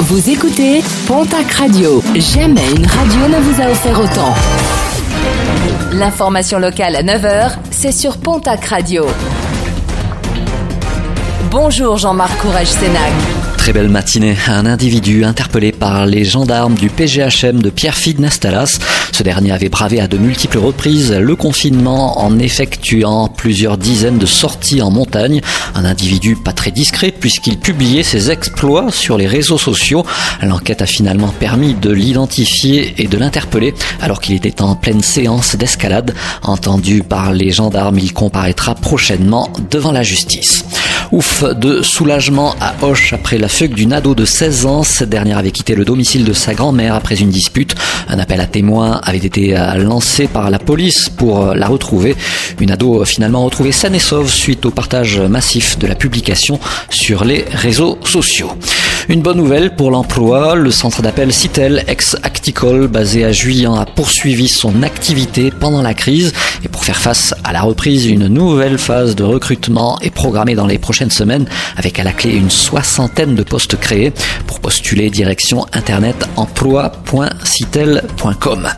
Vous écoutez Pontac Radio. Jamais une radio ne vous a offert autant. L'information locale à 9h, c'est sur Pontac Radio. Bonjour Jean-Marc Courage Sénac. Très belle matinée. Un individu interpellé par les gendarmes du PGHM de Pierrefitte Nastalas. Ce dernier avait bravé à de multiples reprises le confinement en effectuant plusieurs dizaines de sorties en montagne. Un individu pas très discret puisqu'il publiait ses exploits sur les réseaux sociaux. L'enquête a finalement permis de l'identifier et de l'interpeller alors qu'il était en pleine séance d'escalade. Entendu par les gendarmes, il comparaîtra prochainement devant la justice. Ouf de soulagement à Hoche après la fugue d'une ado de 16 ans. Cette dernière avait quitté le domicile de sa grand-mère après une dispute. Un appel à témoins avait été euh, lancé par la police pour euh, la retrouver. Une ado euh, finalement retrouvée saine et sauve suite au partage massif de la publication sur les réseaux sociaux. Une bonne nouvelle pour l'emploi, le centre d'appel Citel, ex-Acticol, basé à Juillan, a poursuivi son activité pendant la crise. Et pour faire face à la reprise, une nouvelle phase de recrutement est programmée dans les prochaines semaines, avec à la clé une soixantaine de postes créés. Pour postuler, direction internet emploi.citel.com.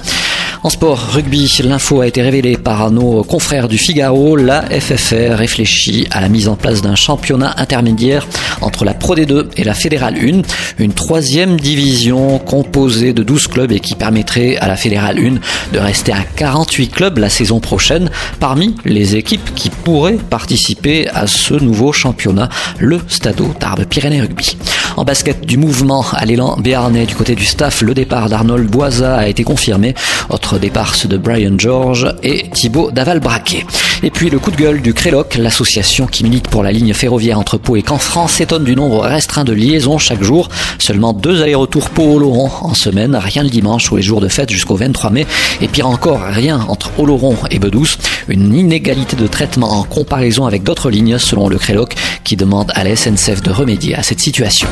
En sport, rugby, l'info a été révélée par nos confrères du Figaro. La FFR réfléchit à la mise en place d'un championnat intermédiaire entre la Pro D2 et la Fédérale 1. Une troisième division composée de 12 clubs et qui permettrait à la Fédérale 1 de rester à 48 clubs la saison prochaine parmi les équipes qui pourraient participer à ce nouveau championnat, le Stadeau Tarbes Pyrénées Rugby. En basket du mouvement à l'élan béarnais du côté du staff, le départ d'Arnold Boisa a été confirmé. Autre départ de Brian George et Thibaut Daval-Braquet. Et puis le coup de gueule du Créloc, l'association qui milite pour la ligne ferroviaire entre Pau et Canfranc s'étonne du nombre restreint de liaisons chaque jour. Seulement deux allers-retours Pau-Oloron en semaine, rien le dimanche ou les jours de fête jusqu'au 23 mai. Et pire encore, rien entre Oloron et Bedouce. Une inégalité de traitement en comparaison avec d'autres lignes selon le Créloc qui demande à la SNCF de remédier à cette situation.